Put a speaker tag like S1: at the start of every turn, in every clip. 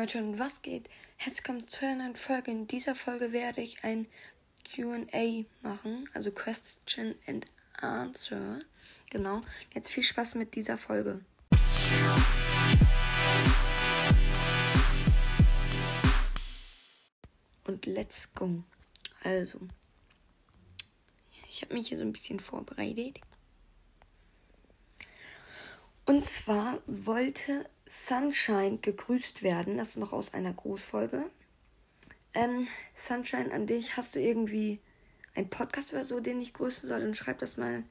S1: Leute und was geht? Herzlich willkommen zu einer neuen Folge. In dieser Folge werde ich ein QA machen, also Question and Answer. Genau. Jetzt viel Spaß mit dieser Folge. Und let's go. Also, ich habe mich hier so ein bisschen vorbereitet. Und zwar wollte Sunshine gegrüßt werden. Das ist noch aus einer Grußfolge. Ähm, Sunshine, an dich hast du irgendwie einen Podcast oder so, den ich grüßen soll, dann schreib das mal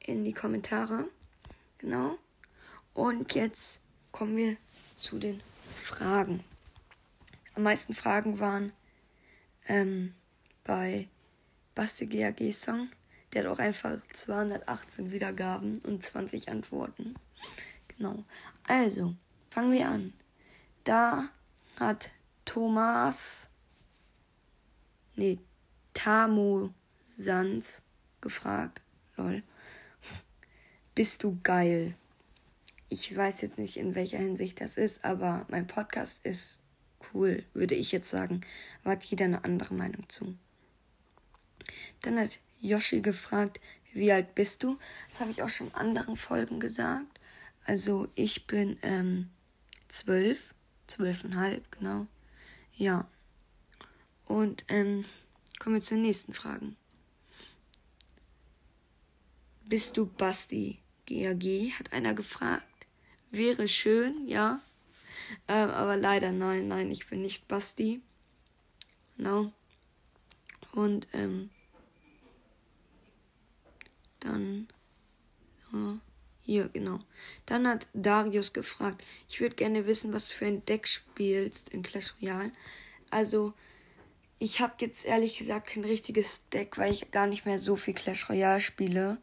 S1: in die Kommentare. Genau. Und jetzt kommen wir zu den Fragen. Am meisten Fragen waren ähm, bei Basti GAG Song. Der hat auch einfach 218 Wiedergaben und 20 Antworten. Genau. Also, fangen wir an. Da hat Thomas, nee, Tamo Sans gefragt. Lol. Bist du geil? Ich weiß jetzt nicht, in welcher Hinsicht das ist, aber mein Podcast ist cool, würde ich jetzt sagen. Aber hat jeder eine andere Meinung zu. Dann hat Yoshi gefragt, wie alt bist du? Das habe ich auch schon in anderen Folgen gesagt. Also ich bin ähm, zwölf, zwölfeinhalb, genau. Ja. Und ähm, kommen wir zur nächsten Frage. Bist du Basti? GAG, hat einer gefragt. Wäre schön, ja. Ähm, aber leider nein, nein, ich bin nicht Basti. Genau. Und ähm, dann. So. Hier, genau. Dann hat Darius gefragt, ich würde gerne wissen, was du für ein Deck spielst in Clash Royale. Also, ich habe jetzt ehrlich gesagt kein richtiges Deck, weil ich gar nicht mehr so viel Clash Royale spiele.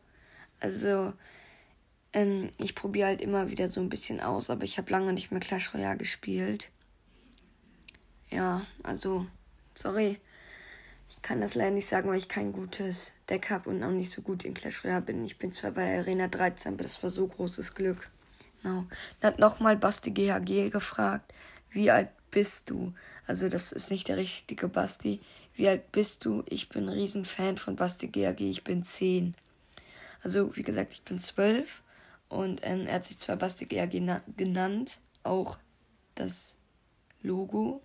S1: Also, ähm, ich probiere halt immer wieder so ein bisschen aus, aber ich habe lange nicht mehr Clash Royale gespielt. Ja, also, sorry. Ich kann das leider nicht sagen, weil ich kein gutes Deck habe und auch nicht so gut in Clash Royale bin. Ich bin zwar bei Arena 13, aber das war so großes Glück. Genau. Dann hat nochmal Basti GHG gefragt, wie alt bist du? Also das ist nicht der richtige Basti. Wie alt bist du? Ich bin ein Riesenfan von Basti GHG. Ich bin 10. Also wie gesagt, ich bin 12. Und ähm, er hat sich zwar Basti GHG genannt, auch das Logo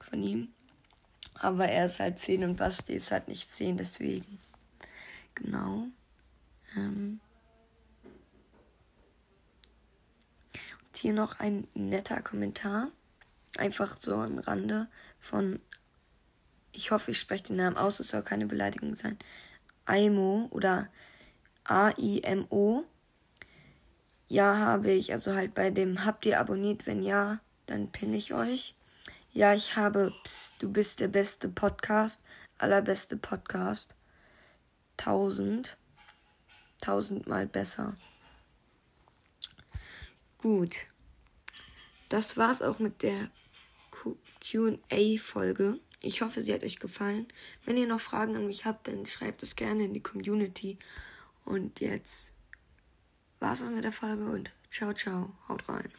S1: von ihm. Aber er ist halt 10 und Basti ist halt nicht 10, deswegen. Genau. Ähm. Und hier noch ein netter Kommentar. Einfach so am Rande von. Ich hoffe, ich spreche den Namen aus, es soll keine Beleidigung sein. Aimo oder A-I-M-O. Ja, habe ich. Also halt bei dem habt ihr abonniert. Wenn ja, dann pinne ich euch. Ja, ich habe Psst, du bist der beste Podcast, allerbeste Podcast. Tausend. Tausendmal besser. Gut. Das war's auch mit der QA-Folge. Ich hoffe, sie hat euch gefallen. Wenn ihr noch Fragen an mich habt, dann schreibt es gerne in die Community. Und jetzt war's das mit der Folge und ciao, ciao. Haut rein.